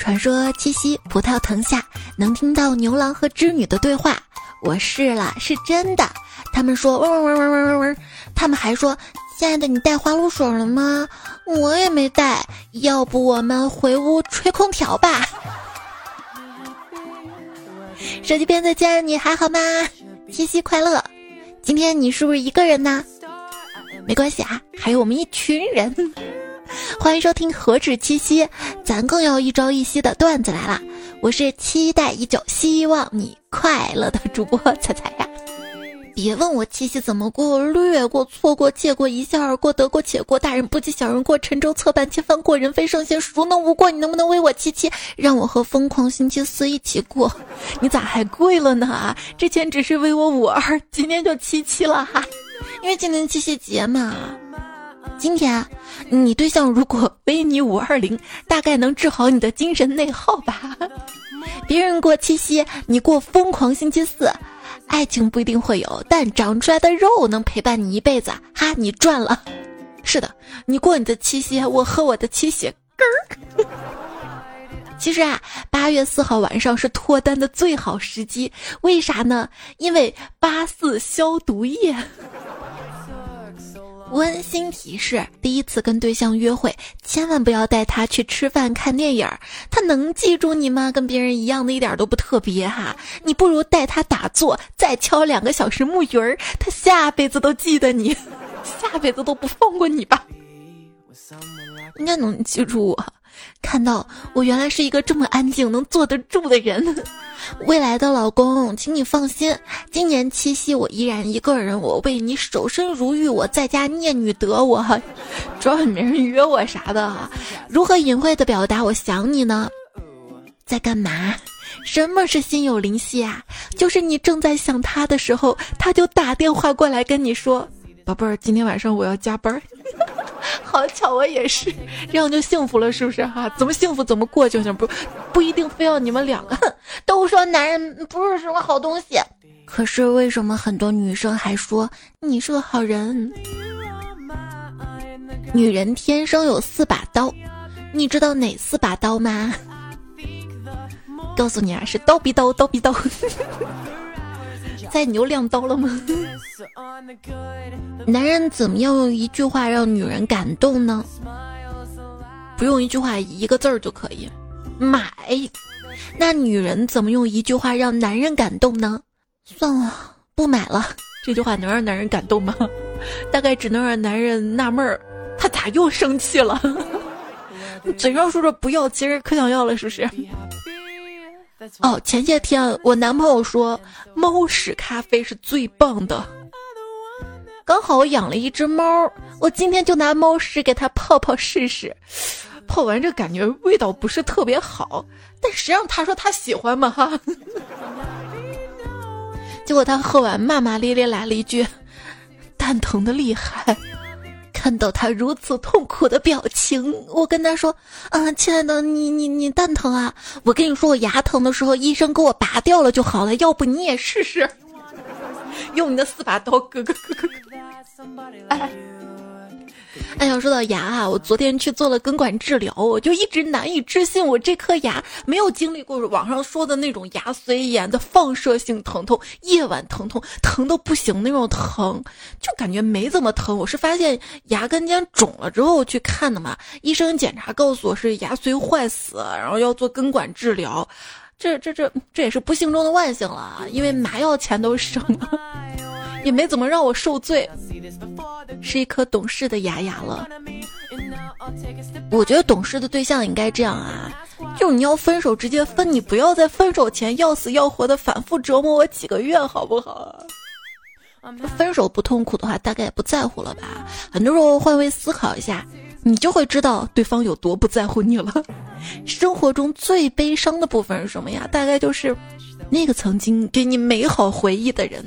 传说七夕葡萄藤下能听到牛郎和织女的对话，我试了，是真的。他们说嗡嗡嗡嗡嗡嗡嗡，他们还说：“亲爱的，你带花露水了吗？”我也没带，要不我们回屋吹空调吧。手机边再见，你还好吗？七夕快乐！今天你是不是一个人呢？没关系啊，还有我们一群人。欢迎收听何止七夕，咱更要一朝一夕的段子来了。我是期待已久，希望你快乐的主播彩彩呀。别问我七夕怎么过，略过、错过、借过、一笑而过、得过且过。大人不计小人过，沉舟侧畔千帆过，人非圣贤，孰能无过？你能不能为我七七，让我和疯狂星期四一起过？你咋还跪了呢？之前只是为我五二，今天就七七了哈，因为今天七夕节嘛。今天，你对象如果为你五二零，大概能治好你的精神内耗吧。别人过七夕，你过疯狂星期四。爱情不一定会有，但长出来的肉能陪伴你一辈子，哈，你赚了。是的，你过你的七夕，我喝我的七喜。根儿。其实啊，八月四号晚上是脱单的最好时机，为啥呢？因为八四消毒液。温馨提示：第一次跟对象约会，千万不要带他去吃饭、看电影，他能记住你吗？跟别人一样的，一点都不特别哈。你不如带他打坐，再敲两个小时木鱼儿，他下辈子都记得你，下辈子都不放过你吧。应该能记住我。看到我原来是一个这么安静、能坐得住的人，未来的老公，请你放心，今年七夕我依然一个人，我为你守身如玉，我在家念女德，我主要没人约我啥的，如何隐晦的表达我想你呢？在干嘛？什么是心有灵犀啊？就是你正在想他的时候，他就打电话过来跟你说。宝贝儿，今天晚上我要加班。好巧，我也是，这样就幸福了，是不是哈？怎么幸福怎么过就行，不不一定非要你们两个。都说男人不是什么好东西，可是为什么很多女生还说你是个好人？女人天生有四把刀，你知道哪四把刀吗？告诉你啊，是刀逼刀，刀逼刀。在牛亮刀了吗？男人怎么样用一句话让女人感动呢？不用一句话，一个字儿就可以，买。那女人怎么用一句话让男人感动呢？算了，不买了。这句话能让男人感动吗？大概只能让男人纳闷儿，他咋又生气了？嘴上说着不要，其实可想要了，是不是？哦，前些天我男朋友说猫屎咖啡是最棒的，刚好我养了一只猫，我今天就拿猫屎给它泡泡试试，泡完这感觉味道不是特别好，但实际上他说他喜欢嘛哈，结果他喝完骂骂咧咧来了一句，蛋疼的厉害。看到他如此痛苦的表情，我跟他说：“啊，亲爱的，你你你蛋疼啊！我跟你说，我牙疼的时候，医生给我拔掉了就好了。要不你也试试，用你的四把刀割割割割割。”哎呀，说到牙啊，我昨天去做了根管治疗，我就一直难以置信，我这颗牙没有经历过网上说的那种牙髓炎的放射性疼痛，夜晚疼痛疼的不行那种疼，就感觉没怎么疼。我是发现牙根尖肿了之后去看的嘛，医生检查告诉我是牙髓坏死，然后要做根管治疗。这这这这也是不幸中的万幸了，因为麻药钱都省了。也没怎么让我受罪，是一颗懂事的牙牙了。我觉得懂事的对象应该这样啊，就你要分手直接分，你不要在分手前要死要活的反复折磨我几个月，好不好？分手不痛苦的话，大概也不在乎了吧？很多时候换位思考一下，你就会知道对方有多不在乎你了。生活中最悲伤的部分是什么呀？大概就是那个曾经给你美好回忆的人。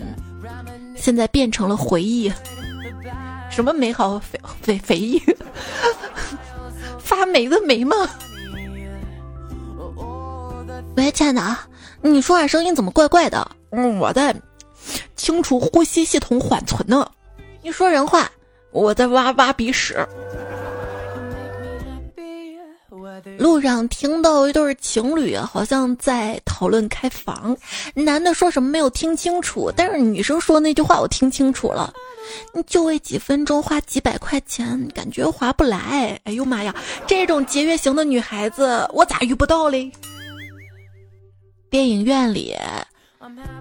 现在变成了回忆，什么美好肥肥回忆，发霉的霉吗？喂，亲爱的啊，你说话声音怎么怪怪的？嗯，我在清除呼吸系统缓存呢。你说人话，我在挖挖鼻屎。路上听到一对情侣好像在讨论开房，男的说什么没有听清楚，但是女生说那句话我听清楚了，就为几分钟花几百块钱，感觉划不来。哎呦妈呀，这种节约型的女孩子我咋遇不到嘞？电影院里，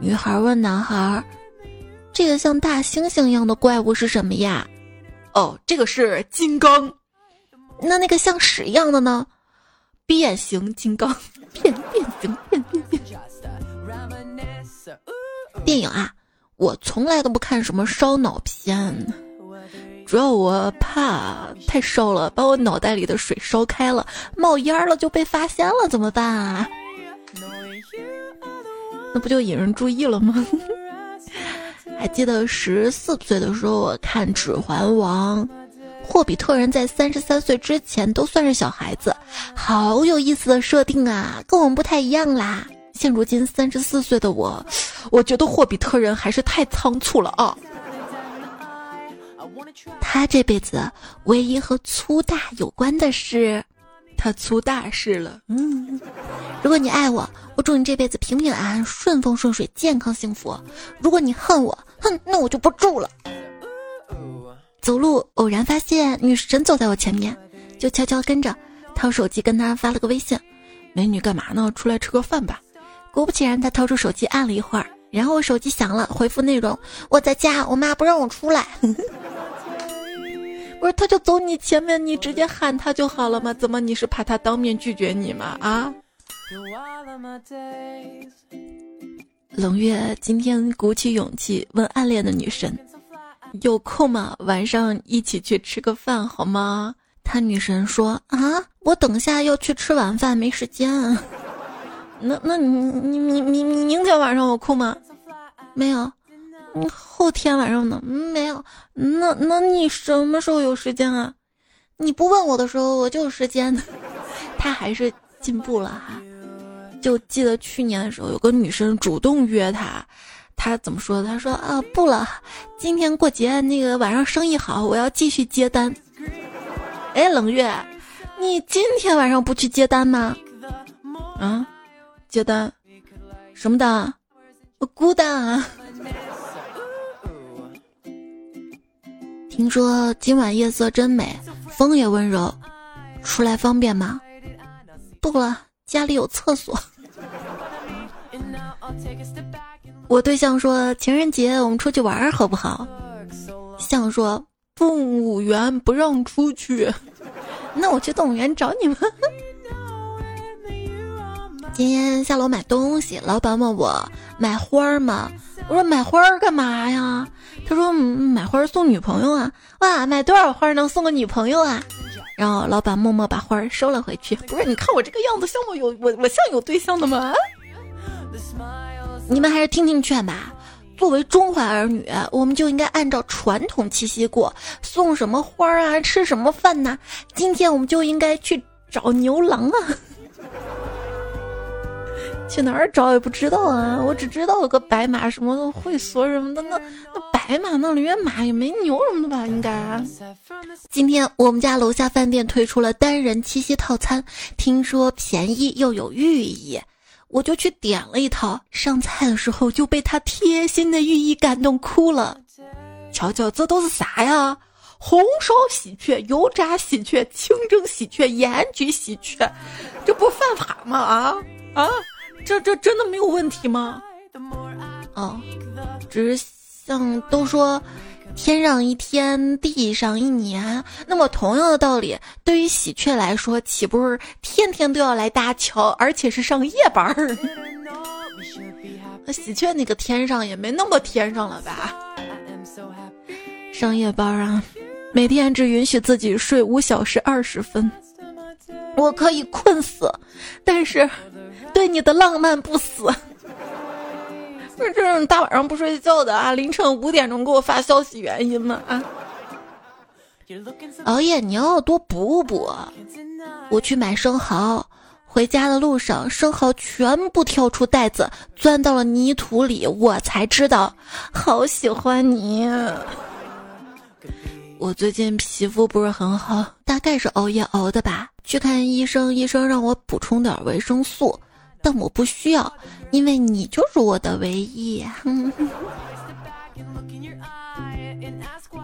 女孩问男孩：“这个像大猩猩一样的怪物是什么呀？”哦，这个是金刚。那那个像屎一样的呢？变形金刚，变变形变变变。电影啊，我从来都不看什么烧脑片，主要我怕太烧了，把我脑袋里的水烧开了，冒烟了就被发现了，怎么办啊？那不就引人注意了吗？还记得十四岁的时候，我看《指环王》，霍比特人在三十三岁之前都算是小孩子，好有意思的设定啊，跟我们不太一样啦。现如今三十四岁的我，我觉得霍比特人还是太仓促了啊。他这辈子唯一和粗大有关的事。他出大事了，嗯，如果你爱我，我祝你这辈子平平安安、顺风顺水、健康幸福。如果你恨我，哼，那我就不住了。走路偶然发现女神走在我前面，就悄悄跟着，掏手机跟她发了个微信：“美女干嘛呢？出来吃个饭吧。”果不其然，她掏出手机按了一会儿，然后我手机响了，回复内容：“我在家，我妈不让我出来。”不是，他就走你前面，你直接喊他就好了嘛？怎么你是怕他当面拒绝你吗？啊！冷月今天鼓起勇气问暗恋的女神：“有空吗？晚上一起去吃个饭好吗？”他女神说：“啊，我等下要去吃晚饭，没时间。那那你你你你明天晚上有空吗？没有。”你后天晚上呢？没有。那那你什么时候有时间啊？你不问我的时候，我就有时间。他还是进步了哈。就记得去年的时候，有个女生主动约他，他怎么说的？他说啊，不了，今天过节，那个晚上生意好，我要继续接单。哎，冷月，你今天晚上不去接单吗？啊，接单？什么单？我孤单啊。听说今晚夜色真美，风也温柔，出来方便吗？不了，家里有厕所。我对象说情人节我们出去玩好不好？象说动物园不让出去，那我去动物园找你们。今天下楼买东西，老板问我买花吗？我说买花儿干嘛呀？他说买花儿送女朋友啊！哇，买多少花儿能送个女朋友啊？然后老板默默把花儿收了回去。不是，你看我这个样子像我有我我像有对象的吗？你们还是听听劝吧。作为中华儿女，我们就应该按照传统七夕过。送什么花啊？吃什么饭呢？今天我们就应该去找牛郎啊！去哪儿找也不知道啊！我只知道有个白马什么的会所什么的，那那白马那里面马也没牛什么的吧？应该。今天我们家楼下饭店推出了单人七夕套餐，听说便宜又有寓意，我就去点了一套。上菜的时候就被他贴心的寓意感动哭了。瞧瞧，这都是啥呀？红烧喜鹊、油炸喜鹊、清蒸喜鹊、盐焗喜鹊，这不犯法吗？啊啊！这这真的没有问题吗？哦，只是像都说天上一天，地上一年，那么同样的道理，对于喜鹊来说，岂不是天天都要来搭桥，而且是上夜班儿？那 喜鹊那个天上也没那么天上了吧？上夜班啊，每天只允许自己睡五小时二十分，我可以困死，但是。对你的浪漫不死，这大晚上不睡觉的啊，凌晨五点钟给我发消息原因吗？啊，熬夜你要多补补。我去买生蚝，回家的路上生蚝全部跳出袋子，钻到了泥土里，我才知道，好喜欢你。我最近皮肤不是很好，大概是熬夜熬的吧。去看医生，医生让我补充点维生素，但我不需要，因为你就是我的唯一。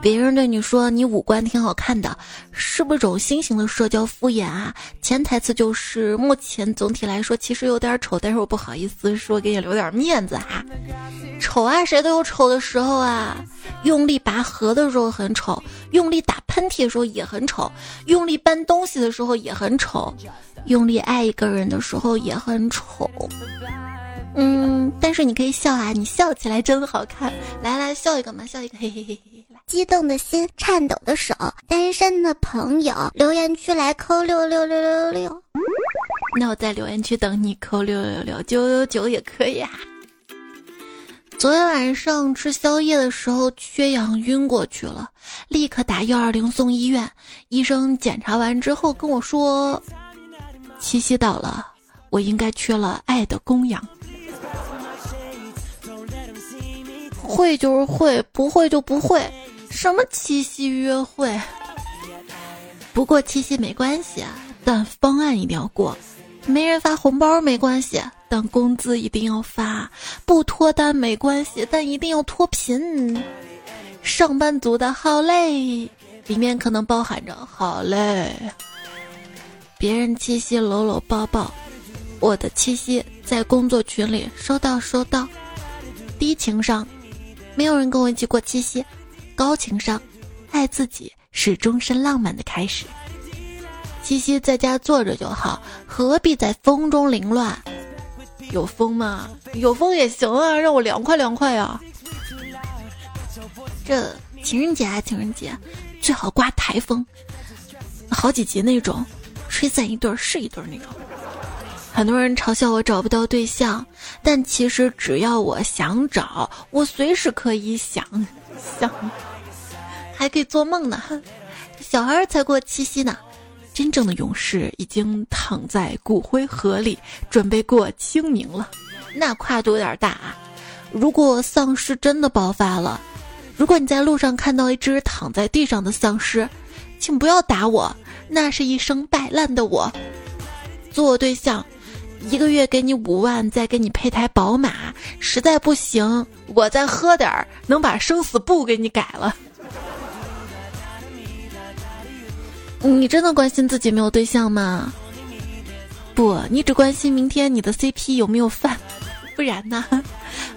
别人对你说你五官挺好看的，是不是种新型的社交敷衍啊？潜台词就是目前总体来说其实有点丑，但是我不好意思说，给你留点面子哈。丑啊，谁都有丑的时候啊。用力拔河的时候很丑，用力打喷嚏的时候也很丑，用力搬东西的时候也很丑，用力爱一个人的时候也很丑。嗯，但是你可以笑啊，你笑起来真好看。来来，笑一个嘛，笑一个，嘿嘿嘿嘿。来，激动的心，颤抖的手，单身的朋友，留言区来扣六六六六六。那我在留言区等你扣六六六九九九也可以啊。昨天晚上吃宵夜的时候缺氧晕过去了，立刻打幺二零送医院。医生检查完之后跟我说：“七夕到了，我应该缺了爱的供养。”会就是会，不会就不会。什么七夕约会？不过七夕没关系，但方案一定要过。没人发红包没关系，但工资一定要发。不脱单没关系，但一定要脱贫。上班族的好累，里面可能包含着好累。别人七夕搂搂抱抱，我的七夕在工作群里收到收到。低情商。没有人跟我一起过七夕，高情商，爱自己是终身浪漫的开始。七夕在家坐着就好，何必在风中凌乱？有风吗？有风也行啊，让我凉快凉快呀。这情人节啊，情人节最好刮台风，好几级那种，吹散一对是一对那种。很多人嘲笑我找不到对象，但其实只要我想找，我随时可以想想，还可以做梦呢。小孩才过七夕呢，真正的勇士已经躺在骨灰盒里，准备过清明了。那跨度有点大啊！如果丧尸真的爆发了，如果你在路上看到一只躺在地上的丧尸，请不要打我，那是一生摆烂的我，做我对象。一个月给你五万，再给你配台宝马，实在不行，我再喝点儿，能把生死簿给你改了。你真的关心自己没有对象吗？不，你只关心明天你的 CP 有没有饭，不然呢？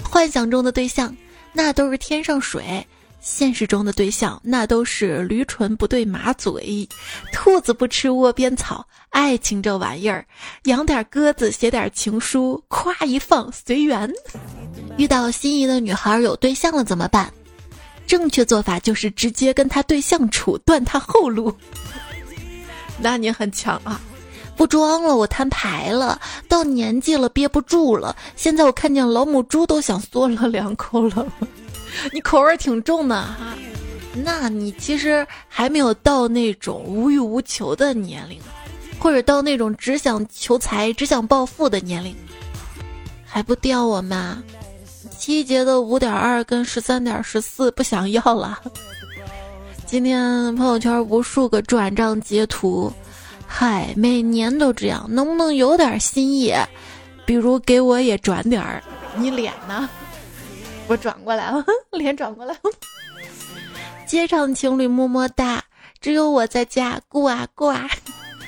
幻想中的对象，那都是天上水。现实中的对象，那都是驴唇不对马嘴，兔子不吃窝边草。爱情这玩意儿，养点鸽子，写点情书，夸一放随缘。遇到心仪的女孩有对象了怎么办？正确做法就是直接跟她对象处，断她后路。那你很强啊！不装了，我摊牌了。到年纪了，憋不住了。现在我看见老母猪都想嗦了两口了。你口味挺重的哈，那你其实还没有到那种无欲无求的年龄，或者到那种只想求财、只想暴富的年龄，还不掉我吗？七节的五点二跟十三点十四不想要了。今天朋友圈无数个转账截图，嗨，每年都这样，能不能有点新意？比如给我也转点儿，你脸呢？我转过来了，脸转过来了。街上情侣么么哒，只有我在家挂挂。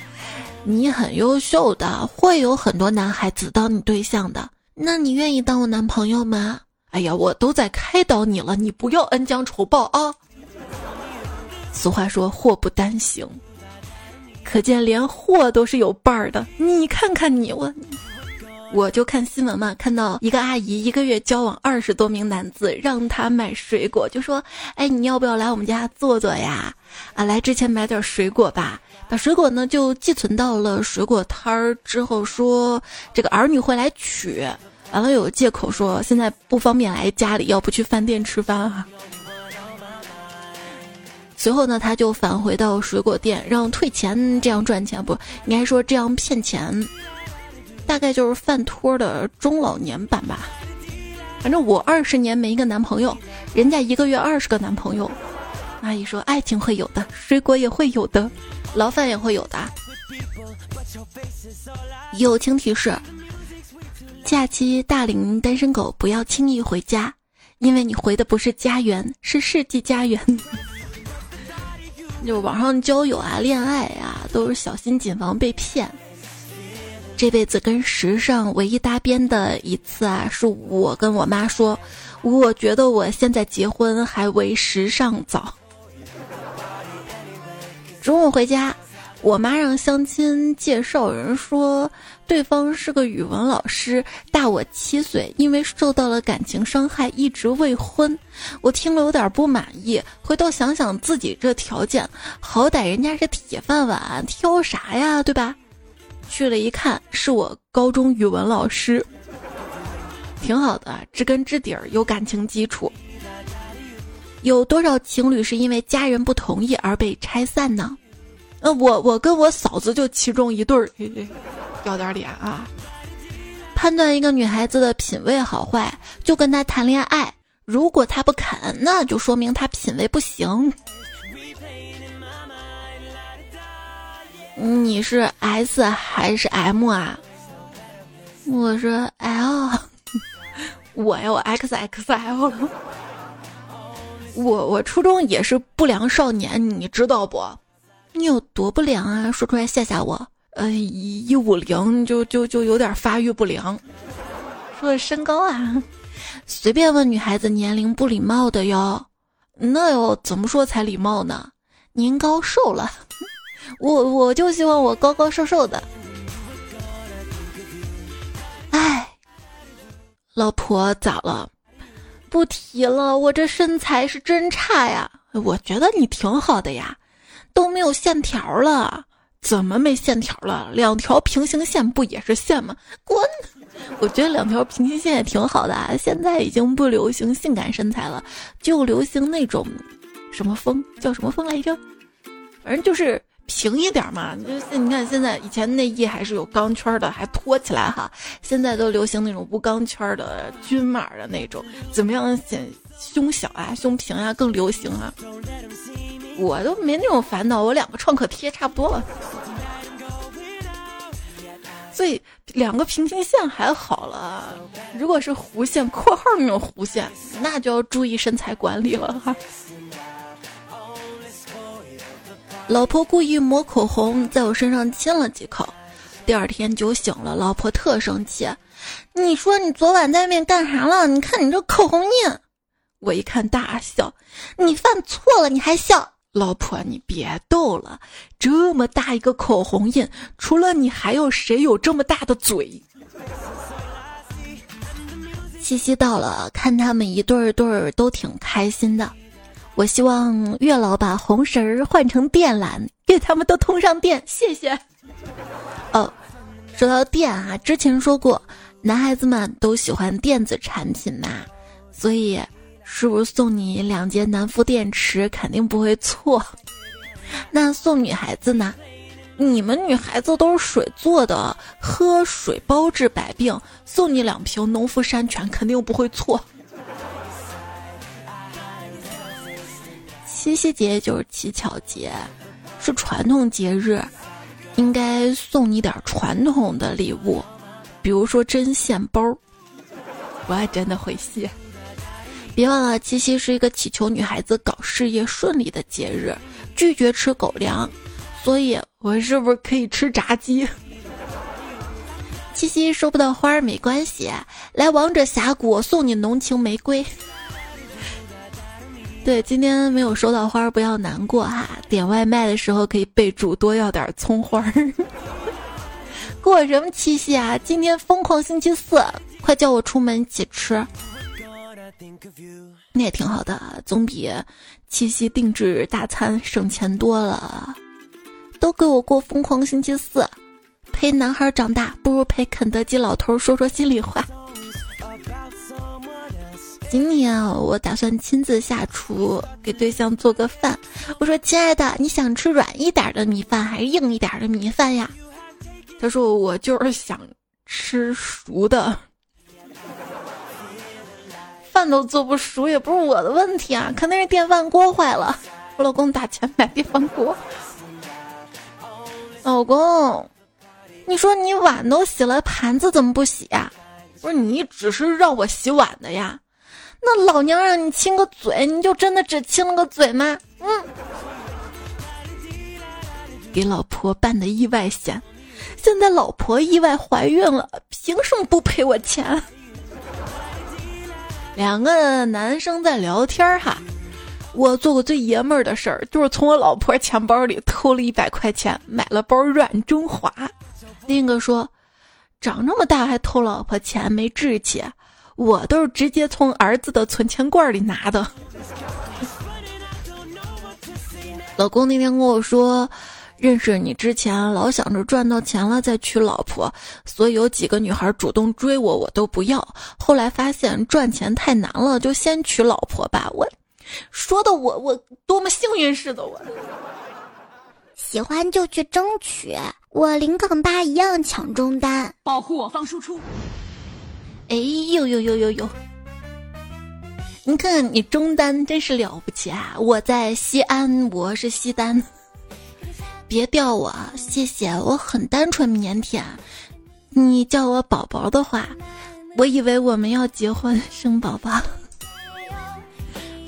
你很优秀的，会有很多男孩子当你对象的。那你愿意当我男朋友吗？哎呀，我都在开导你了，你不要恩将仇报啊。俗话说祸不单行，可见连祸都是有伴儿的。你看看你我。我就看新闻嘛，看到一个阿姨一个月交往二十多名男子，让他买水果，就说：“哎，你要不要来我们家坐坐呀？啊，来之前买点水果吧。把水果呢就寄存到了水果摊儿之后，说这个儿女会来取。完了有借口说现在不方便来家里，要不去饭店吃饭啊。随后呢，他就返回到水果店，让退钱，这样赚钱不？应该说这样骗钱。”大概就是饭托的中老年版吧，反正我二十年没一个男朋友，人家一个月二十个男朋友，阿姨说：“爱情会有的，水果也会有的，牢饭也会有的。”友情提示：假期大龄单身狗不要轻易回家，因为你回的不是家园，是世纪家园。就网上交友啊、恋爱啊，都是小心谨防被骗。这辈子跟时尚唯一搭边的一次啊，是我跟我妈说，我觉得我现在结婚还为时尚早。中午回家，我妈让相亲介绍人说，对方是个语文老师，大我七岁，因为受到了感情伤害，一直未婚。我听了有点不满意，回头想想自己这条件，好歹人家是铁饭碗，挑啥呀，对吧？去了一看，是我高中语文老师，挺好的，知根知底儿，有感情基础。有多少情侣是因为家人不同意而被拆散呢？呃，我我跟我嫂子就其中一对儿，要点脸啊！判断一个女孩子的品味好坏，就跟她谈恋爱，如果她不肯，那就说明她品味不行。你是 S 还是 M 啊？我是 L，我 呀，我 XXL 了。我我初中也是不良少年，你知道不？你有多不良啊？说出来吓吓我。呃，一五零就就就有点发育不良。说身高啊，随便问女孩子年龄不礼貌的哟。那要怎么说才礼貌呢？您高瘦了，我我就希望我高高瘦瘦的。哎，老婆咋了？不提了，我这身材是真差呀。我觉得你挺好的呀，都没有线条了。怎么没线条了？两条平行线不也是线吗？滚！我觉得两条平行线也挺好的啊。现在已经不流行性感身材了，就流行那种什么风，叫什么风来着？反正就是平一点嘛。就是你看现在，以前内衣还是有钢圈的，还托起来哈。现在都流行那种无钢圈的均码的那种，怎么样显胸小啊、胸平啊更流行啊？我都没那种烦恼，我两个创可贴差不多了。所以两个平行线还好了，如果是弧线（括号那种弧线），那就要注意身材管理了哈。老婆故意抹口红，在我身上亲了几口，第二天酒醒了，老婆特生气。你说你昨晚在外面干啥了？你看你这口红印。我一看大笑，你犯错了你还笑？老婆，你别逗了，这么大一个口红印，除了你还有谁有这么大的嘴？七夕到了，看他们一对儿对儿都挺开心的。我希望月老把红绳儿换成电缆，给他们都通上电。谢谢。哦，说到电啊，之前说过，男孩子们都喜欢电子产品嘛，所以。是不是送你两节南孚电池肯定不会错？那送女孩子呢？你们女孩子都是水做的，喝水包治百病。送你两瓶农夫山泉肯定不会错。七夕节就是乞巧节，是传统节日，应该送你点传统的礼物，比如说针线包。我还真的会谢。别忘了，七夕是一个祈求女孩子搞事业顺利的节日，拒绝吃狗粮，所以我是不是可以吃炸鸡？七夕收不到花儿没关系，来王者峡谷送你浓情玫瑰。对，今天没有收到花不要难过哈，点外卖的时候可以备注多要点葱花儿。过什么七夕啊？今天疯狂星期四，快叫我出门一起吃。那也挺好的，总比七夕定制大餐省钱多了。都给我过疯狂星期四，陪男孩长大不如陪肯德基老头说说心里话。今年我打算亲自下厨给对象做个饭。我说：“亲爱的，你想吃软一点的米饭还是硬一点的米饭呀？”他说：“我就是想吃熟的。”饭都做不熟也不是我的问题啊，肯定是电饭锅坏了。我老公打钱买电饭锅。老公，你说你碗都洗了，盘子怎么不洗呀？不是你只是让我洗碗的呀？那老娘让你亲个嘴，你就真的只亲了个嘴吗？嗯。给老婆办的意外险，现在老婆意外怀孕了，凭什么不赔我钱？两个男生在聊天哈，我做过最爷们儿的事儿，就是从我老婆钱包里偷了一百块钱，买了包软中华。另一个说，长这么大还偷老婆钱，没志气。我都是直接从儿子的存钱罐里拿的。老公那天跟我说。认识你之前，老想着赚到钱了再娶老婆，所以有几个女孩主动追我，我都不要。后来发现赚钱太难了，就先娶老婆吧。我说的我我多么幸运似的，我喜欢就去争取。我零杠八一样抢中单，保护我方输出。哎呦呦呦呦呦！你看你中单真是了不起啊！我在西安，我是西单。别吊我，谢谢。我很单纯腼腆，你叫我宝宝的话，我以为我们要结婚生宝宝。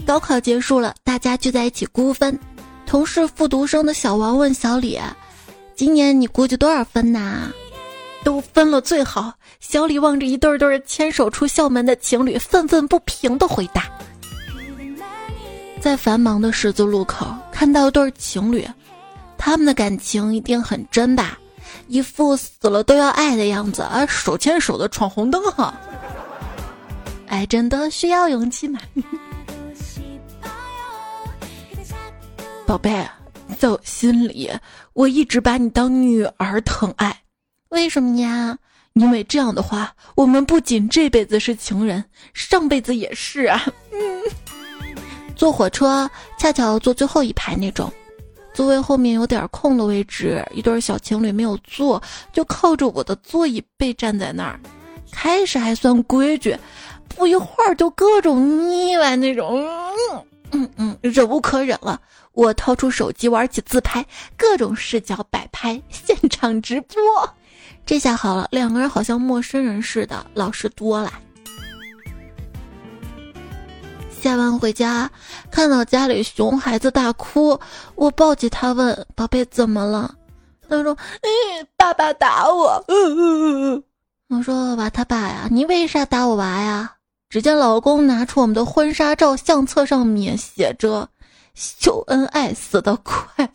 高考结束了，大家聚在一起估分。同是复读生的小王问小李：“今年你估计多少分呐？”都分了最好。小李望着一对对牵手出校门的情侣，愤愤不平的回答：“在繁忙的十字路口，看到一对情侣。”他们的感情一定很真吧，一副死了都要爱的样子啊，手牵手的闯红灯哈。爱真的需要勇气吗？宝贝，在我心里，我一直把你当女儿疼爱。为什么呀？因为这样的话，我们不仅这辈子是情人，上辈子也是啊。嗯。坐火车恰巧坐最后一排那种。座位后面有点空的位置，一对小情侣没有坐，就靠着我的座椅背站在那儿。开始还算规矩，不一会儿就各种腻歪那种，嗯嗯，忍无可忍了，我掏出手机玩起自拍，各种视角摆拍，现场直播。这下好了，两个人好像陌生人似的，老实多了。下班回家，看到家里熊孩子大哭，我抱起他问：“宝贝，怎么了？”他说：“嗯，爸爸打我。”嗯嗯嗯我说：“娃他爸呀，你为啥打我娃呀？”只见老公拿出我们的婚纱照相册，上面写着：“秀恩爱死得快。”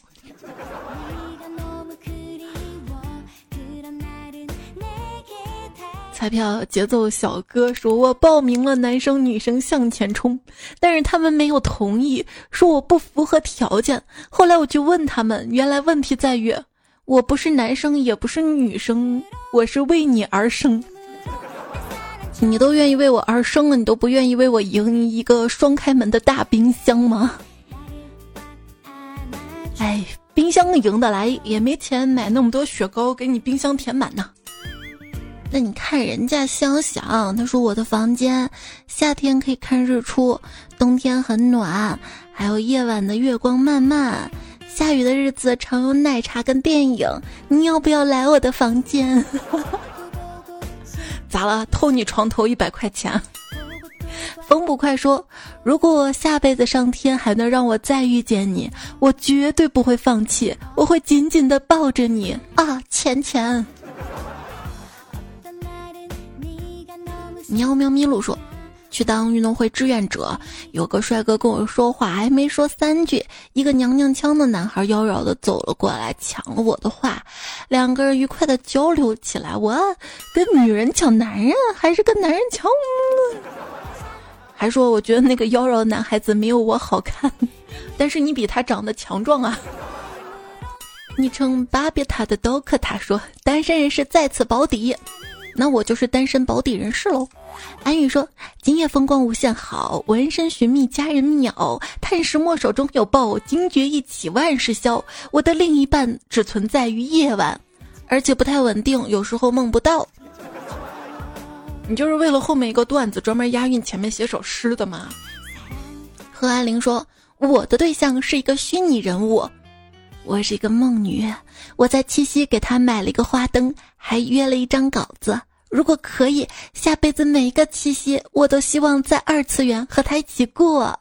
彩票节奏小哥说：“我报名了，男生女生向前冲，但是他们没有同意，说我不符合条件。后来我就问他们，原来问题在于我不是男生，也不是女生，我是为你而生。你都愿意为我而生了，你都不愿意为我赢一个双开门的大冰箱吗？哎，冰箱赢得来，也没钱买那么多雪糕给你冰箱填满呢。”那你看人家香香，他说我的房间夏天可以看日出，冬天很暖，还有夜晚的月光漫漫，下雨的日子常有奶茶跟电影。你要不要来我的房间？咋了？偷你床头一百块钱？冯捕快说，如果下辈子上天还能让我再遇见你，我绝对不会放弃，我会紧紧的抱着你啊，钱钱。喵喵咪路说：“去当运动会志愿者，有个帅哥跟我说话，还没说三句，一个娘娘腔的男孩妖娆的走了过来，抢了我的话，两个人愉快的交流起来。我跟女人抢男人，还是跟男人抢？还说我觉得那个妖娆的男孩子没有我好看，但是你比他长得强壮啊。”昵称巴别塔的刀客他说：“单身人士再次保底。”那我就是单身保底人士喽。安宇说：“今夜风光无限好，闻声寻觅佳人鸟。探石墨手中有宝，惊觉一起万事消。我的另一半只存在于夜晚，而且不太稳定，有时候梦不到。”你就是为了后面一个段子专门押韵前面写首诗的吗？何安玲说：“我的对象是一个虚拟人物，我是一个梦女。我在七夕给他买了一个花灯，还约了一张稿子。如果可以，下辈子每一个七夕，我都希望在二次元和他一起过。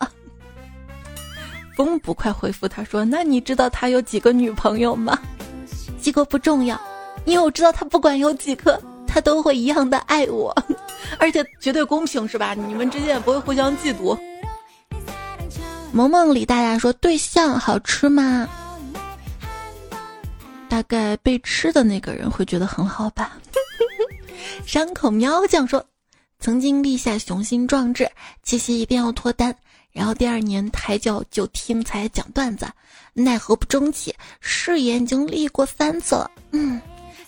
风不快回复他说：“那你知道他有几个女朋友吗？几个不重要，因为我知道他不管有几个，他都会一样的爱我，而且绝对公平，是吧？你们之间也不会互相嫉妒。”萌萌李大大说：“对象好吃吗？大概被吃的那个人会觉得很好吧。”山口喵酱说：“曾经立下雄心壮志，七夕一定要脱单，然后第二年胎教就听才讲段子，奈何不争气，誓言已经立过三次了。嗯，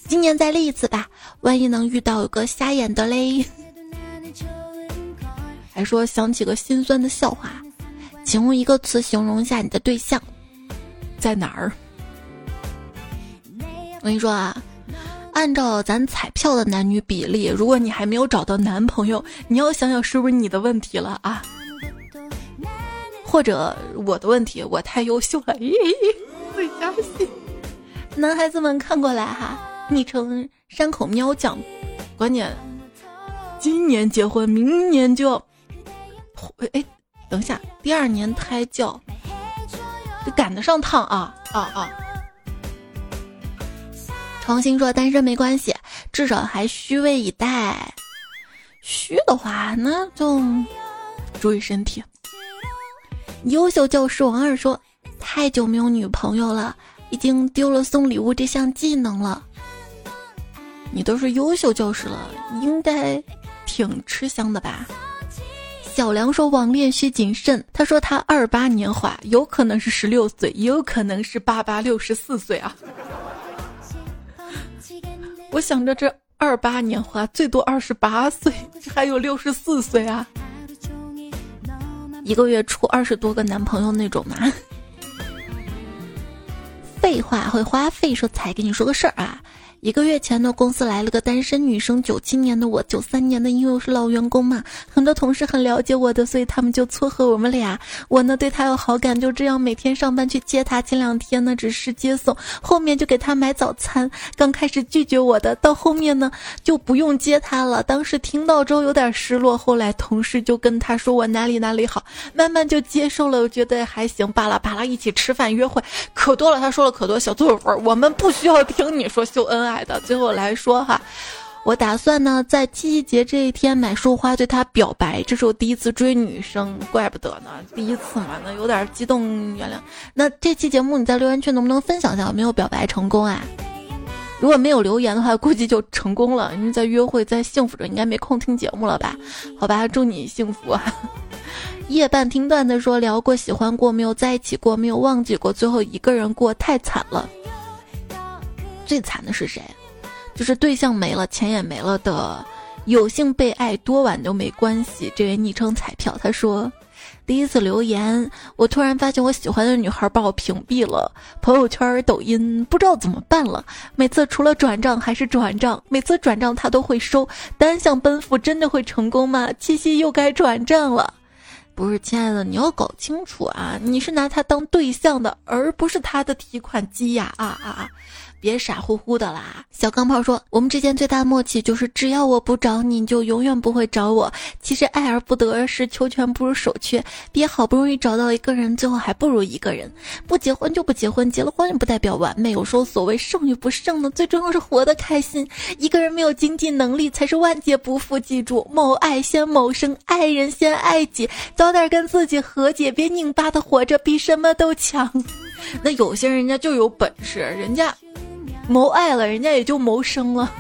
今年再立一次吧，万一能遇到有个瞎眼的嘞。”还说想起个心酸的笑话，请用一个词形容一下你的对象，在哪儿？我跟你说啊。按照咱彩票的男女比例，如果你还没有找到男朋友，你要想想是不是你的问题了啊？或者我的问题，我太优秀了，咦，最佳戏。男孩子们看过来哈，昵称山口喵酱，关键今年结婚，明年就要，哎，等一下，第二年胎教，这赶得上趟啊啊啊！重新说单身没关系，至少还虚位以待。虚的话，那就注意身体。优秀教师王二说：“太久没有女朋友了，已经丢了送礼物这项技能了。”你都是优秀教师了，应该挺吃香的吧？小梁说：“网恋需谨慎。”他说他二八年华，有可能是十六岁，也有可能是八八六十四岁啊。我想着这二八年华最多二十八岁，还有六十四岁啊，一个月处二十多个男朋友那种嘛？废话会花费，说才跟你说个事儿啊。一个月前呢，公司来了个单身女生，九七年的我，九三年的，因为我是老员工嘛，很多同事很了解我的，所以他们就撮合我们俩。我呢对她有好感，就这样每天上班去接她。前两天呢只是接送，后面就给她买早餐。刚开始拒绝我的，到后面呢就不用接她了。当时听到之后有点失落，后来同事就跟她说我哪里哪里好，慢慢就接受了。我觉得还行，巴拉巴拉一起吃饭约会可多了。他说了可多小作文，我们不需要听你说秀恩爱爱。的最后来说哈，我打算呢在七夕节这一天买束花对她表白。这是我第一次追女生，怪不得呢，第一次嘛，那有点激动，原谅。那这期节目你在留言区能不能分享一下有没有表白成功啊？如果没有留言的话，估计就成功了，因为在约会，在幸福着，应该没空听节目了吧？好吧，祝你幸福。夜半听段子说聊过喜欢过没有在一起过没有忘记过，最后一个人过太惨了。最惨的是谁？就是对象没了，钱也没了的。有幸被爱，多晚都没关系。这位昵称彩票，他说：“第一次留言，我突然发现我喜欢的女孩把我屏蔽了，朋友圈、抖音不知道怎么办了。每次除了转账还是转账，每次转账他都会收。单向奔赴真的会成功吗？七夕又该转账了。不是，亲爱的，你要搞清楚啊，你是拿他当对象的，而不是他的提款机呀！啊啊啊！”别傻乎乎的啦！小钢炮说：“我们之间最大的默契就是，只要我不找你，你就永远不会找我。其实爱而不得是求全不如守缺。别好不容易找到一个人，最后还不如一个人。不结婚就不结婚，结了婚也不代表完美。有时候所谓胜与不胜呢，最重要是活得开心。一个人没有经济能力才是万劫不复。记住，谋爱先谋生，爱人先爱己。早点跟自己和解，别拧巴的活着，比什么都强。那有些人家就有本事，人家。”谋爱了，人家也就谋生了。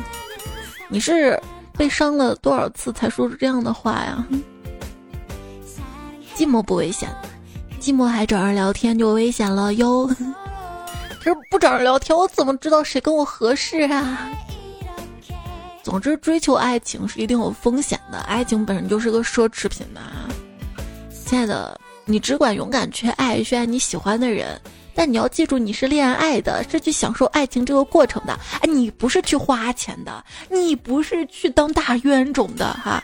你是被伤了多少次才说出这样的话呀？寂寞不危险，寂寞还找人聊天就危险了哟。可是不找人聊天，我怎么知道谁跟我合适啊？总之，追求爱情是一定有风险的，爱情本身就是个奢侈品呐。亲爱的，你只管勇敢去爱，去爱你喜欢的人。但你要记住，你是恋爱的，是去享受爱情这个过程的。哎，你不是去花钱的，你不是去当大冤种的哈。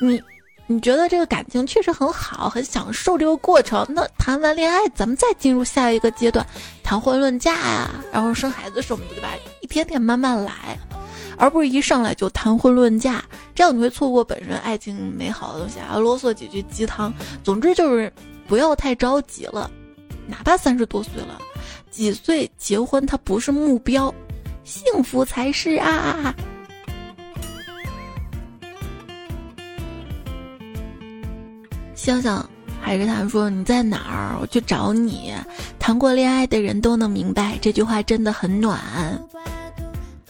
你你觉得这个感情确实很好，很享受这个过程。那谈完恋爱，咱们再进入下一个阶段，谈婚论嫁呀，然后生孩子什么的，对吧？一天天慢慢来，而不是一上来就谈婚论嫁，这样你会错过本身爱情美好的东西啊！啰嗦几句鸡汤。总之就是不要太着急了，哪怕三十多岁了，几岁结婚它不是目标，幸福才是啊！想想还是他说你在哪儿，我去找你。谈过恋爱的人都能明白这句话真的很暖。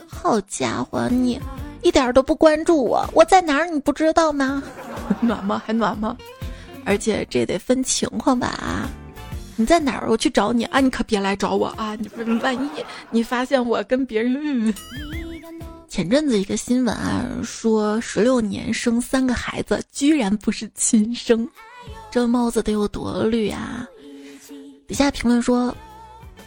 好家伙，你一点都不关注我，我在哪儿你不知道吗？暖吗？还暖吗？而且这得分情况吧啊！你在哪儿？我去找你啊！你可别来找我啊！你万一你发现我跟别人……前阵子一个新闻啊，说十六年生三个孩子，居然不是亲生，这帽子得有多绿啊！底下评论说，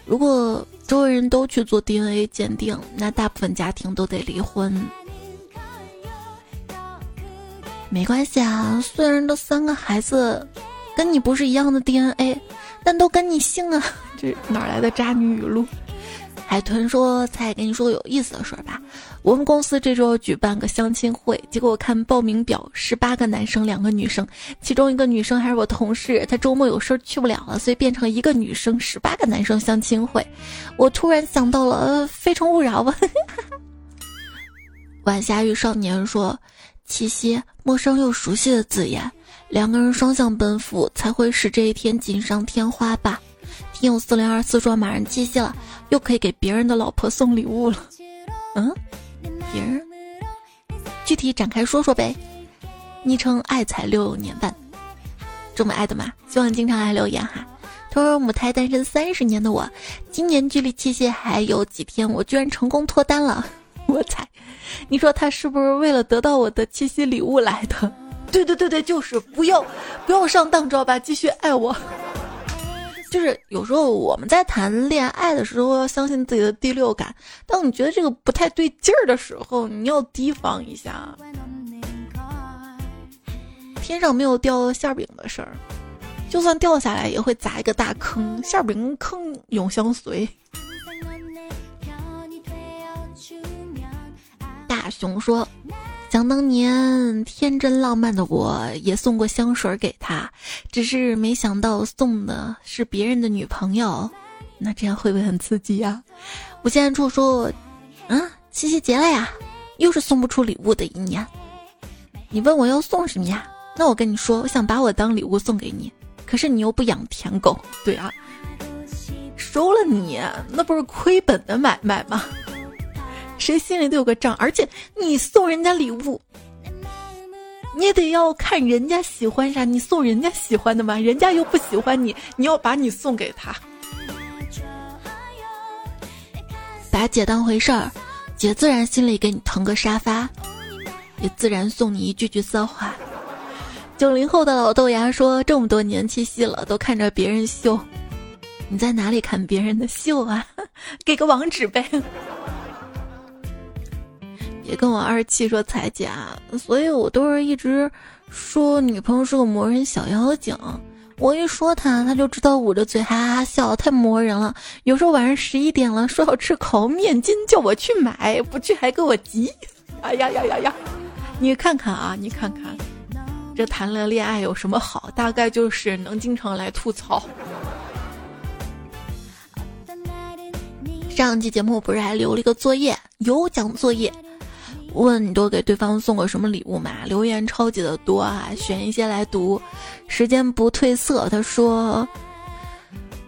如果周围人都去做 DNA 鉴定，那大部分家庭都得离婚。没关系啊，虽然这三个孩子跟你不是一样的 DNA，但都跟你姓啊！这哪来的渣女语录？海豚说：“才跟你说个有意思的事儿吧。我们公司这周举办个相亲会，结果我看报名表，十八个男生，两个女生，其中一个女生还是我同事，她周末有事儿去不了了，所以变成一个女生，十八个男生相亲会。我突然想到了《非诚勿扰》吧。”晚霞与少年说：“七夕，陌生又熟悉的字眼，两个人双向奔赴，才会使这一天锦上添花吧。”听友四零二四说马上七夕了，又可以给别人的老婆送礼物了。嗯，别人具体展开说说呗。昵称爱才六年半，这么爱的吗？希望经常来留言哈。他说母胎单身三十年的我，今年距离七夕还有几天，我居然成功脱单了。我猜，你说他是不是为了得到我的七夕礼物来的？对对对对，就是不要不要上当，知道吧？继续爱我。就是有时候我们在谈恋爱的时候要相信自己的第六感，当你觉得这个不太对劲儿的时候，你要提防一下。天上没有掉馅饼的事儿，就算掉下来也会砸一个大坑，馅饼坑永相随。大熊说。想当年，天真浪漫的我也送过香水给他，只是没想到送的是别人的女朋友，那这样会不会很刺激呀？我现在处说，啊，七夕节了呀，又是送不出礼物的一年。你问我要送什么呀？那我跟你说，我想把我当礼物送给你，可是你又不养舔狗，对啊，收了你那不是亏本的买卖吗？谁心里都有个账，而且你送人家礼物，你也得要看人家喜欢啥，你送人家喜欢的嘛，人家又不喜欢你，你要把你送给他，把姐当回事儿，姐自然心里给你腾个沙发，也自然送你一句句骚话。九零后的老豆芽说，这么多年七夕了，都看着别人秀，你在哪里看别人的秀啊？给个网址呗。也跟我二七说彩姐，所以我都是一直说女朋友是个磨人小妖精。我一说她，她就知道捂着嘴哈哈笑，太磨人了。有时候晚上十一点了，说要吃烤面筋，叫我去买，不去还给我急。哎呀呀呀呀！你看看啊，你看看，这谈了恋爱有什么好？大概就是能经常来吐槽。上期节目不是还留了一个作业，有奖作业。问你都给对方送过什么礼物吗？留言超级的多啊，选一些来读，时间不褪色。他说：“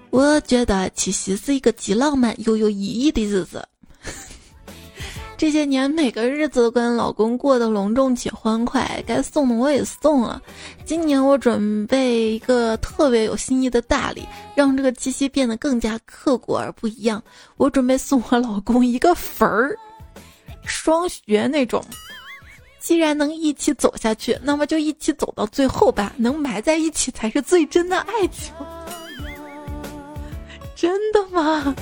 我觉得七夕是一个既浪漫又有意义的日子。这些年每个日子都跟老公过得隆重且欢快，该送的我也送了。今年我准备一个特别有新意的大礼，让这个七夕变得更加刻骨而不一样。我准备送我老公一个粉儿。”双学那种，既然能一起走下去，那么就一起走到最后吧。能埋在一起才是最真的爱情。真的吗？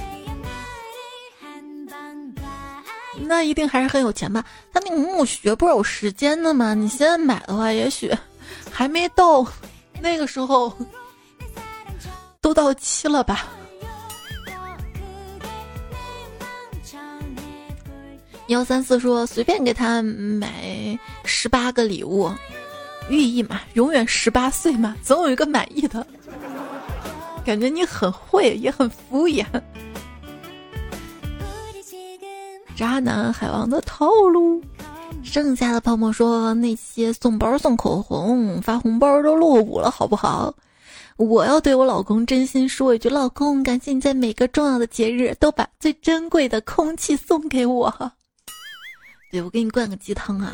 那一定还是很有钱吧？他那个墓穴不是有时间的吗？你现在买的话，也许还没到那个时候，都到期了吧？幺三四说随便给他买十八个礼物，寓意嘛，永远十八岁嘛，总有一个满意的。感觉你很会，也很敷衍。渣男海王的套路。剩下的泡沫说那些送包、送口红、发红包都落伍了，好不好？我要对我老公真心说一句：老公，感谢你在每个重要的节日都把最珍贵的空气送给我。对，我给你灌个鸡汤啊，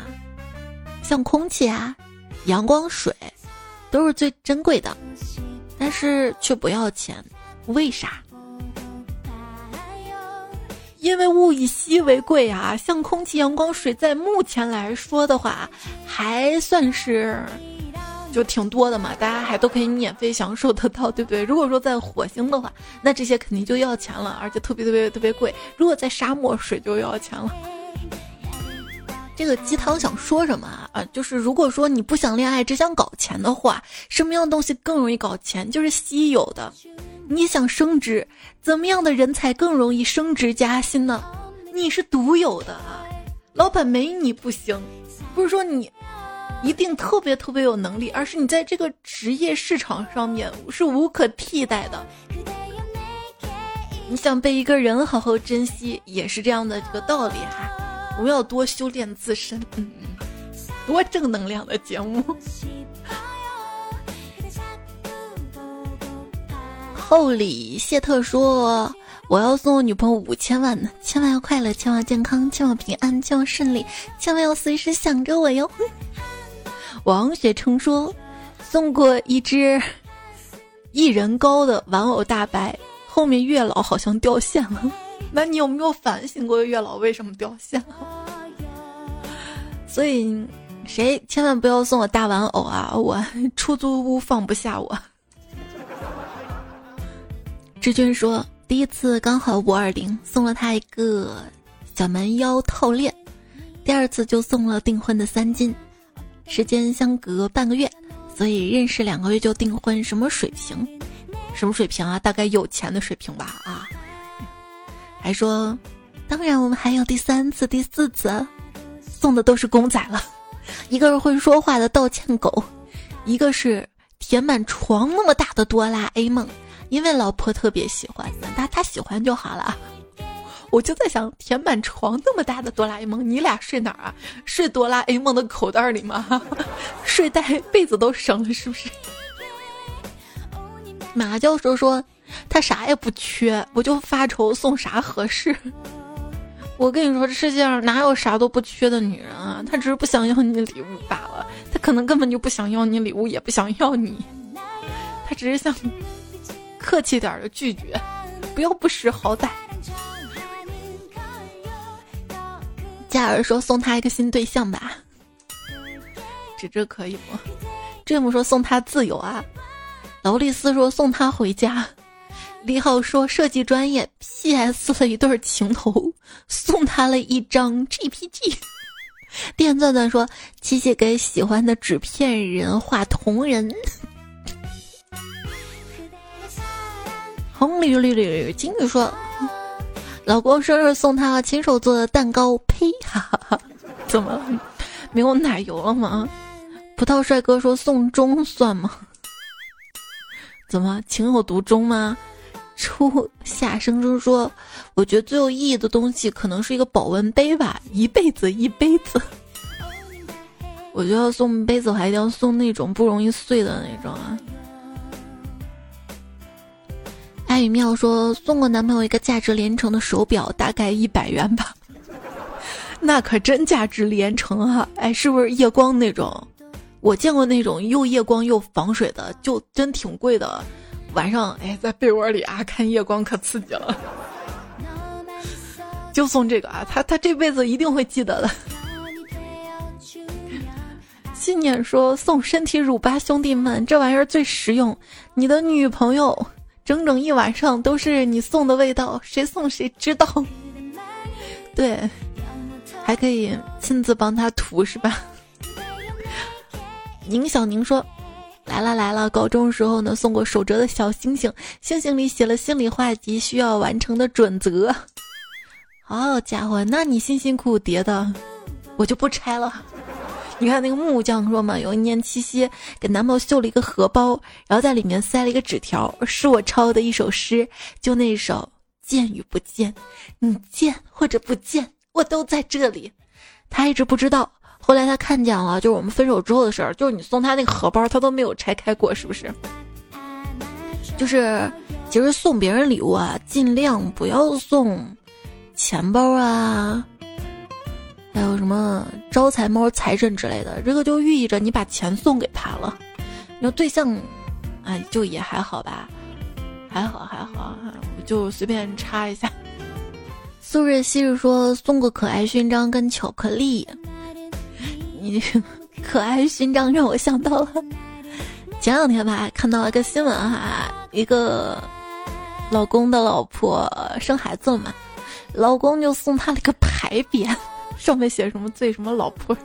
像空气啊、阳光、水，都是最珍贵的，但是却不要钱，为啥？因为物以稀为贵啊，像空气、阳光、水，在目前来说的话，还算是就挺多的嘛，大家还都可以免费享受得到，对不对？如果说在火星的话，那这些肯定就要钱了，而且特别特别特别贵。如果在沙漠，水就要钱了。这个鸡汤想说什么啊？啊，就是如果说你不想恋爱，只想搞钱的话，什么样的东西更容易搞钱？就是稀有的。你想升职，怎么样的人才更容易升职加薪呢？你是独有的啊，老板没你不行，不是说你一定特别特别有能力，而是你在这个职业市场上面是无可替代的。你想被一个人好好珍惜，也是这样的这个道理哈。我们要多修炼自身，嗯嗯，多正能量的节目。厚礼谢特说：“我要送我女朋友五千万呢，千万要快乐，千万健康，千万平安，千万顺利，千万要随时想着我哟。”王雪成说：“送过一只一人高的玩偶大白，后面月老好像掉线了。那你有没有反省过月老为什么掉线？所以谁千万不要送我大玩偶啊！我出租屋放不下我。”志军说：“第一次刚好五二零，送了他一个小蛮腰套链；第二次就送了订婚的三金。时间相隔半个月，所以认识两个月就订婚，什么水平？什么水平啊？大概有钱的水平吧？啊！还说，当然我们还有第三次、第四次，送的都是公仔了。一个是会说话的道歉狗，一个是填满床那么大的哆啦 A 梦。”因为老婆特别喜欢，他他喜欢就好了。我就在想，填满床那么大的哆啦 A 梦，你俩睡哪儿啊？睡哆啦 A 梦的口袋里吗？睡袋被子都省了是不是？马教授说他啥也不缺，我就发愁送啥合适。我跟你说，世界上哪有啥都不缺的女人啊？她只是不想要你礼物罢了。她可能根本就不想要你礼物，也不想要你。她只是想。客气点的拒绝，不要不识好歹。嘉儿说送他一个新对象吧，这这可以吗？这么说送他自由啊。劳丽丝说送他回家。李浩说设计专业，P.S. 了一对情头，送他了一张 G.P.G。电钻钻说琪琪给喜欢的纸片人画同人。红绿绿绿，金鱼说：“老公生日送他亲手做的蛋糕。”呸！哈哈哈，怎么？没有奶油了吗？葡萄帅哥说：“送钟算吗？” 怎么情有独钟吗？初夏生生说：“我觉得最有意义的东西可能是一个保温杯吧，一辈子一杯子。”我觉得送杯子我还一定要送那种不容易碎的那种啊。爱与妙说送过男朋友一个价值连城的手表，大概一百元吧。那可真价值连城啊！哎，是不是夜光那种？我见过那种又夜光又防水的，就真挺贵的。晚上哎，在被窝里啊看夜光可刺激了。就送这个啊，他他这辈子一定会记得的。信念说送身体乳吧，兄弟们，这玩意儿最实用。你的女朋友。整整一晚上都是你送的味道，谁送谁知道。对，还可以亲自帮他涂是吧？宁小宁说：“来了来了，高中时候呢送过手折的小星星，星星里写了心里话及需要完成的准则。好家伙，那你辛辛苦苦叠的，我就不拆了。你看那个木匠说嘛，有一年七夕给男朋友绣了一个荷包，然后在里面塞了一个纸条，是我抄的一首诗，就那首见与不见，你见或者不见，我都在这里。他一直不知道。”后来他看见了，就是我们分手之后的事儿，就是你送他那个荷包，他都没有拆开过，是不是？就是其实送别人礼物啊，尽量不要送钱包啊，还有什么招财猫、财神之类的，这个就寓意着你把钱送给他了。你说对象，哎，就也还好吧，还好还好，我就随便插一下。苏瑞昔日说送个可爱勋章跟巧克力。你可爱勋章让我想到了前两天吧，看到一个新闻哈，一个老公的老婆生孩子了嘛，老公就送她了个牌匾，上面写什么最什么老婆，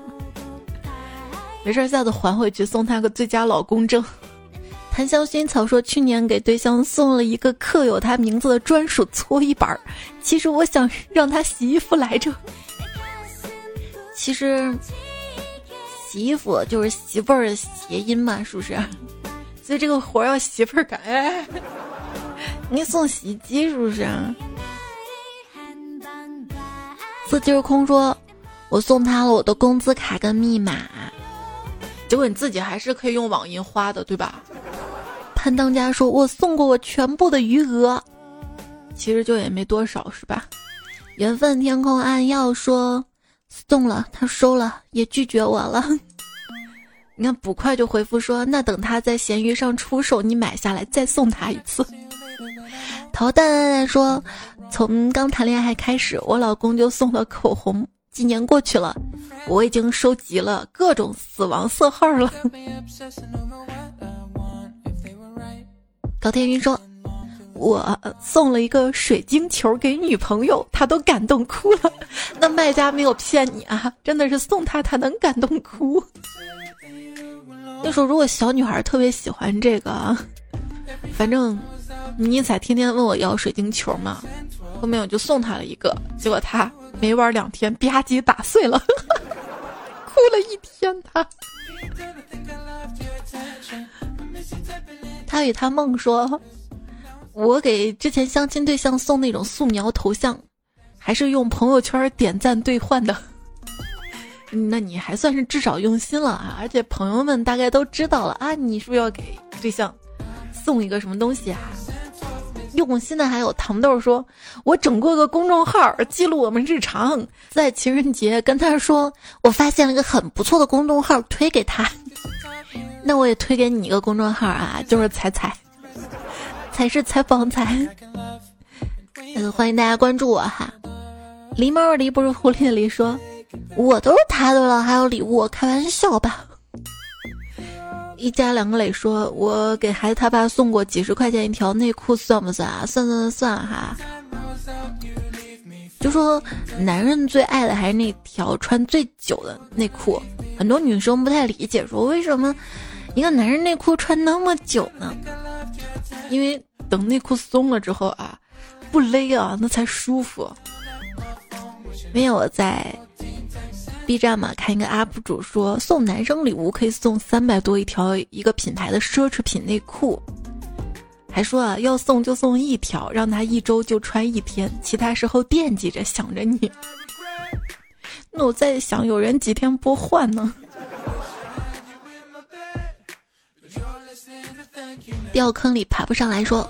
没事下次还回去送她个最佳老公证。檀香薰草说去年给对象送了一个刻有他名字的专属搓衣板儿，其实我想让他洗衣服来着，其实。洗衣服就是媳妇儿谐音嘛，是不是？所以这个活要媳妇儿干。哎，你送洗衣机是不是？四季空说：“我送他了我的工资卡跟密码，结果你自己还是可以用网银花的，对吧？”潘当家说：“我送过我全部的余额，其实就也没多少，是吧？”缘分天空暗耀说。送了，他收了，也拒绝我了。你看，捕快就回复说：“那等他在闲鱼上出售，你买下来再送他一次。”陶蛋蛋说：“从刚谈恋爱开始，我老公就送了口红。几年过去了，我已经收集了各种死亡色号了。”高天云说。我送了一个水晶球给女朋友，她都感动哭了。那卖家没有骗你啊，真的是送她，她能感动哭。那时候如果小女孩特别喜欢这个，反正尼采天天问我要水晶球嘛，后面我就送她了一个，结果她没玩两天，吧唧打碎了，哭了一天。她，他与他梦说。我给之前相亲对象送那种素描头像，还是用朋友圈点赞兑换的。那你还算是至少用心了啊！而且朋友们大概都知道了啊，你是不是要给对象送一个什么东西啊？用心的还有糖豆说，我整过个公众号记录我们日常，在情人节跟他说，我发现了一个很不错的公众号，推给他。那我也推给你一个公众号啊，就是彩彩。才是采访才，嗯，欢迎大家关注我哈。狸猫狸不是狐狸的狸说，我都是他的了，还有礼物，开玩笑吧。一家两个磊说，我给孩子他爸送过几十块钱一条内裤，算不算啊？算算算哈。就说男人最爱的还是那条穿最久的内裤，很多女生不太理解，说为什么一个男人内裤穿那么久呢？因为。等内裤松了之后啊，不勒啊，那才舒服。没有我在 B 站嘛，看一个 UP 主说送男生礼物可以送三百多一条一个品牌的奢侈品内裤，还说啊要送就送一条，让他一周就穿一天，其他时候惦记着想着你。那我在想，有人几天不换呢？掉坑里爬不上来说。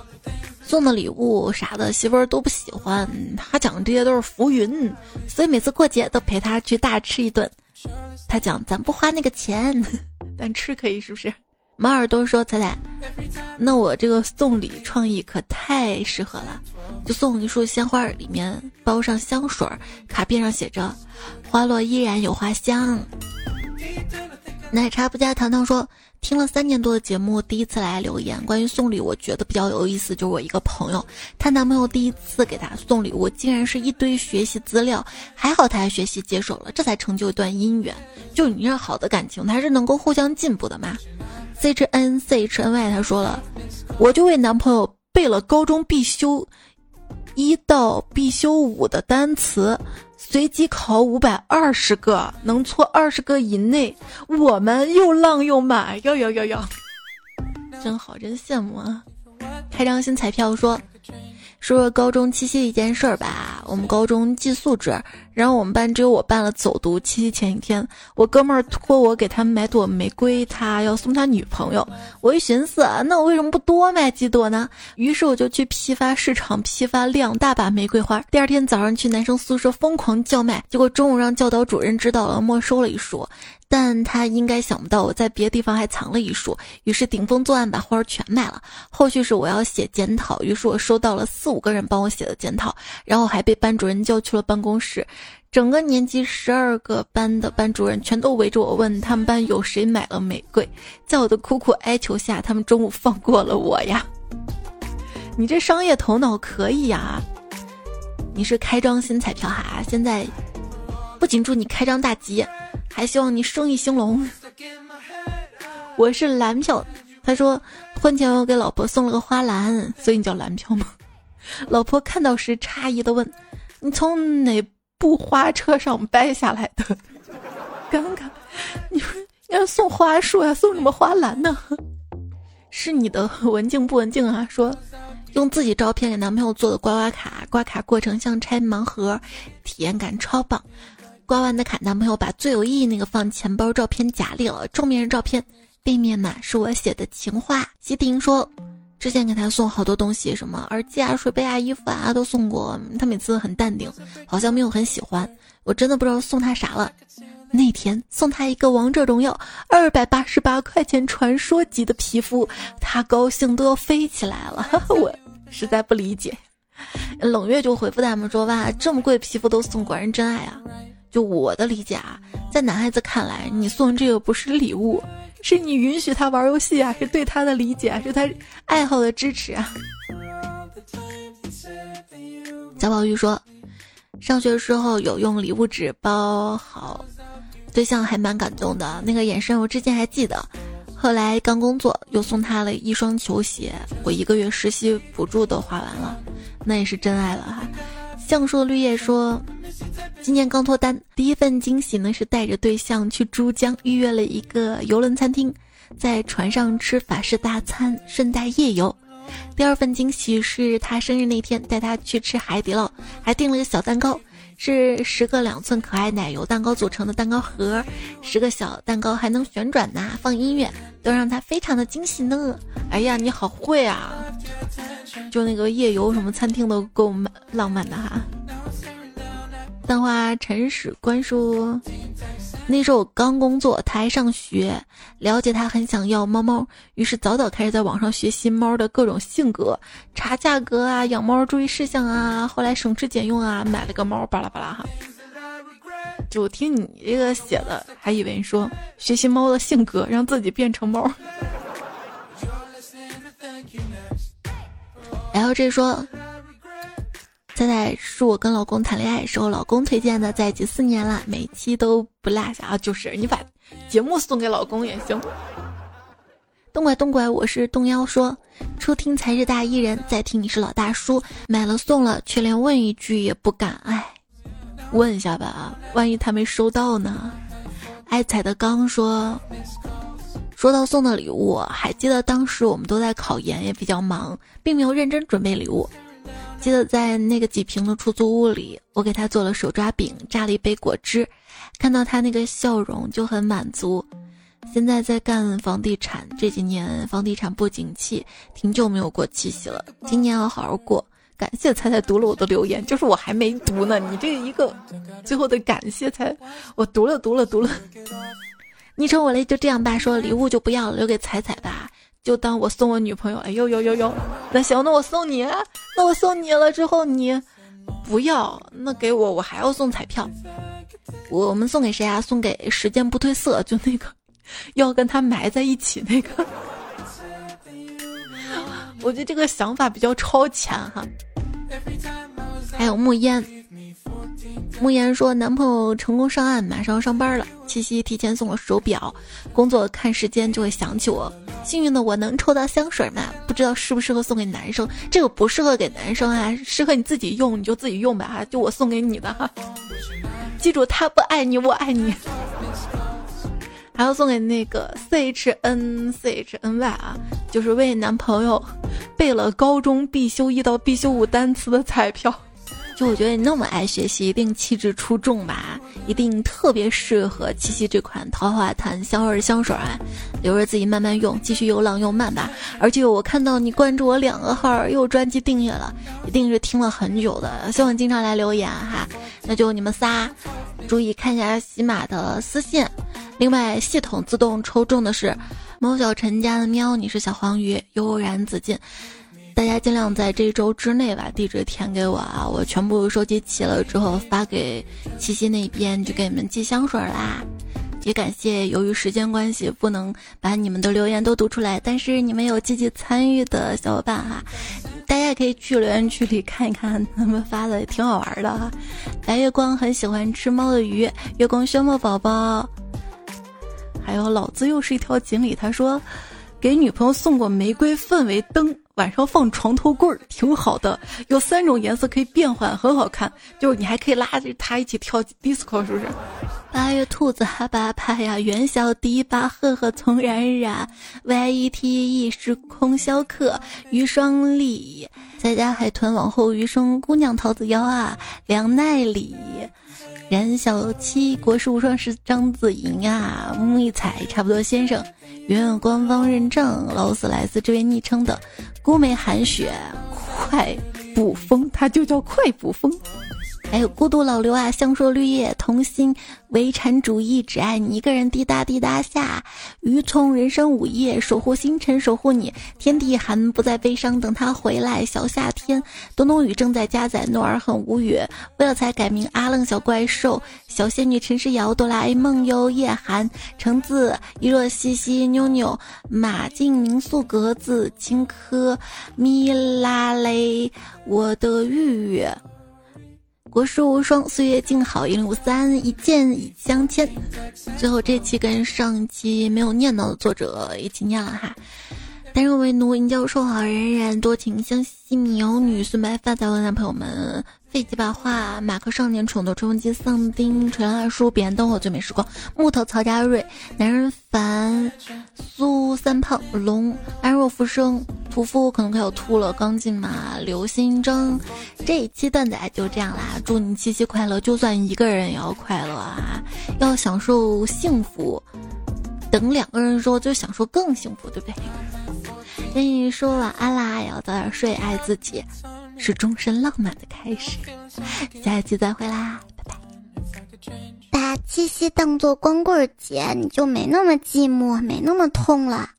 送的礼物啥的，媳妇儿都不喜欢。他讲这些都是浮云，所以每次过节都陪他去大吃一顿。他讲咱不花那个钱，但吃可以，是不是？马耳朵说：“彩彩，那我这个送礼创意可太适合了，就送一束鲜花，里面包上香水，卡片上写着‘花落依然有花香’。奶茶不加糖糖说，听了三年多的节目，第一次来留言。关于送礼，我觉得比较有意思，就是我一个朋友，她男朋友第一次给她送礼物，竟然是一堆学习资料。还好她还学习接受了，这才成就一段姻缘。就你这好的感情，它是能够互相进步的嘛？C H N C H N Y 他说了，我就为男朋友背了高中必修一到必修五的单词。随机考五百二十个，能错二十个以内，我们又浪又满，要要要要，真好，真羡慕啊！开张新彩票说。说说高中七夕一件事儿吧。我们高中寄宿制，然后我们班只有我办了走读。七夕前一天，我哥们儿托我给他买朵玫瑰，他要送他女朋友。我一寻思，那我为什么不多买几朵呢？于是我就去批发市场批发两大把玫瑰花。第二天早上去男生宿舍疯狂叫卖，结果中午让教导主任知道了，没收了一束。但他应该想不到我在别的地方还藏了一束，于是顶风作案把花儿全卖了。后续是我要写检讨，于是我收到了四五个人帮我写的检讨，然后还被班主任叫去了办公室。整个年级十二个班的班主任全都围着我问他们班有谁买了玫瑰，在我的苦苦哀求下，他们中午放过了我呀。你这商业头脑可以呀！你是开张新彩票哈，现在不仅祝你开张大吉。还希望你生意兴隆。我是蓝票，他说婚前我给老婆送了个花篮，所以你叫蓝票吗？老婆看到时诧异的问：“你从哪部花车上掰下来的？” 尴尬，你说要送花束呀，送什么花篮呢？是你的文静不文静啊？说用自己照片给男朋友做的刮刮卡，刮卡过程像拆盲盒，体验感超棒。刮完的卡，男朋友把最有意义那个放钱包照片夹里了，正面是照片，背面呢是我写的情话。西婷说，之前给他送好多东西，什么耳机啊、水杯啊、衣服啊都送过，他每次很淡定，好像没有很喜欢。我真的不知道送他啥了。那天送他一个王者荣耀二百八十八块钱传说级的皮肤，他高兴都要飞起来了。我实在不理解。冷月就回复他们说：哇，这么贵皮肤都送，果然真爱啊！就我的理解啊，在男孩子看来，你送这个不是礼物，是你允许他玩游戏啊，是对他的理解，是他爱好的支持啊。贾宝玉说，上学时候有用礼物纸包好对象，还蛮感动的，那个眼神我至今还记得。后来刚工作，又送他了一双球鞋，我一个月实习补助都花完了，那也是真爱了哈。橡树绿叶说，今年刚脱单，第一份惊喜呢是带着对象去珠江预约了一个游轮餐厅，在船上吃法式大餐，顺带夜游。第二份惊喜是他生日那天带他去吃海底捞，还订了个小蛋糕，是十个两寸可爱奶油蛋糕组成的蛋糕盒，十个小蛋糕还能旋转呐，放音乐，都让他非常的惊喜呢。哎呀，你好会啊！就那个夜游什么餐厅都够浪漫的哈。蛋花陈史官说，那时候我刚工作，他还上学，了解他很想要猫猫，于是早早开始在网上学习猫的各种性格，查价格啊，养猫注意事项啊，后来省吃俭用啊，买了个猫，巴拉巴拉哈。就听你这个写的，还以为说学习猫的性格，让自己变成猫。L J 说：“猜猜是我跟老公谈恋爱时候，老公推荐的，在一起四年了，每期都不落下啊！就是你把节目送给老公也行。”东拐东拐，我是东妖说：“初听才是大艺人，再听你是老大叔，买了送了，却连问一句也不敢。哎，问一下吧，万一他没收到呢？”爱彩的刚说。说到送的礼物，还记得当时我们都在考研，也比较忙，并没有认真准备礼物。记得在那个几平的出租屋里，我给他做了手抓饼，榨了一杯果汁，看到他那个笑容就很满足。现在在干房地产，这几年房地产不景气，挺久没有过七夕了。今年要好好过。感谢彩彩读了我的留言，就是我还没读呢，你这一个最后的感谢才我读了读了读了。昵称我嘞，就这样吧。说礼物就不要了，留给彩彩吧，就当我送我女朋友。哎呦呦呦呦，那行，那我送你，那我送你了之后你不要，那给我，我还要送彩票。我们送给谁啊？送给时间不褪色，就那个要跟他埋在一起那个。我觉得这个想法比较超前哈。还有木烟，慕言说男朋友成功上岸，马上要上班了。七夕提前送了手表，工作看时间就会想起我。幸运的我能抽到香水吗？不知道适不适合送给男生，这个不适合给男生啊，适合你自己用，你就自己用吧哈。就我送给你的哈，记住他不爱你，我爱你。还要送给那个 C H N C H N Y 啊，就是为男朋友备了高中必修一到必修五单词的彩票。就我觉得你那么爱学习，一定气质出众吧，一定特别适合七夕这款桃花潭香味香水啊，留着自己慢慢用，继续又浪又慢吧。而且我看到你关注我两个号，又专辑订阅了，一定是听了很久的，希望经常来留言哈。那就你们仨，注意看一下喜马的私信。另外，系统自动抽中的是猫小陈家的喵，你是小黄鱼，悠然自进。大家尽量在这周之内把地址填给我啊，我全部收集齐了之后发给七夕那边，就给你们寄香水啦。也感谢由于时间关系不能把你们的留言都读出来，但是你们有积极参与的小伙伴哈，大家也可以去留言区里看一看他们发的，挺好玩的哈。白月光很喜欢吃猫的鱼，月光宣墨宝宝，还有老子又是一条锦鲤，他说给女朋友送过玫瑰氛围灯。晚上放床头柜儿挺好的，有三种颜色可以变换，很好看。就是你还可以拉着他一起跳 disco，是不是？八月兔子哈巴巴呀，元宵迪巴，赫赫从冉冉，y e t e 时空逍客，余双丽，在家海豚往后余生，姑娘桃子腰啊，梁奈里，冉小七，国士无双是张子莹啊，木一彩差不多先生。远远官方认证，劳斯莱斯这位昵称的孤梅寒雪，快捕风，他就叫快捕风。还有孤独老刘啊，香说绿叶童心，唯产主义只爱你一个人。滴答滴答下，鱼葱人生午夜，守护星辰，守护你。天地寒，不再悲伤，等他回来。小夏天，东东雨正在加载，诺尔很无语。为了才改名阿愣小怪兽，小仙女陈诗瑶，哆啦 A 梦哟，夜寒，橙子，一若西西，妞妞，马静民宿格子，青稞，咪拉嘞，我的玉玉。国士无双，岁月静好，一零五三，一见已相牵。最后这期跟上一期没有念到的作者一起念了哈。单身为奴，银教授好，冉冉多情相惜，苗女孙白发在问男朋友们。废几把话，马克少年宠的吹风机，丧丁垂杨二叔，彼岸灯火最美时光，木头曹家瑞，男人烦，苏三胖，龙安若浮生，屠夫可能快要秃了，刚进马，刘新征，这一期段子就这样啦，祝你七夕快乐，就算一个人也要快乐啊，要享受幸福，等两个人说就享受更幸福，对不对？跟你说晚安啦，要早点睡，爱自己。是终身浪漫的开始，下一期再会啦，拜拜。把七夕当做光棍节，你就没那么寂寞，没那么痛了。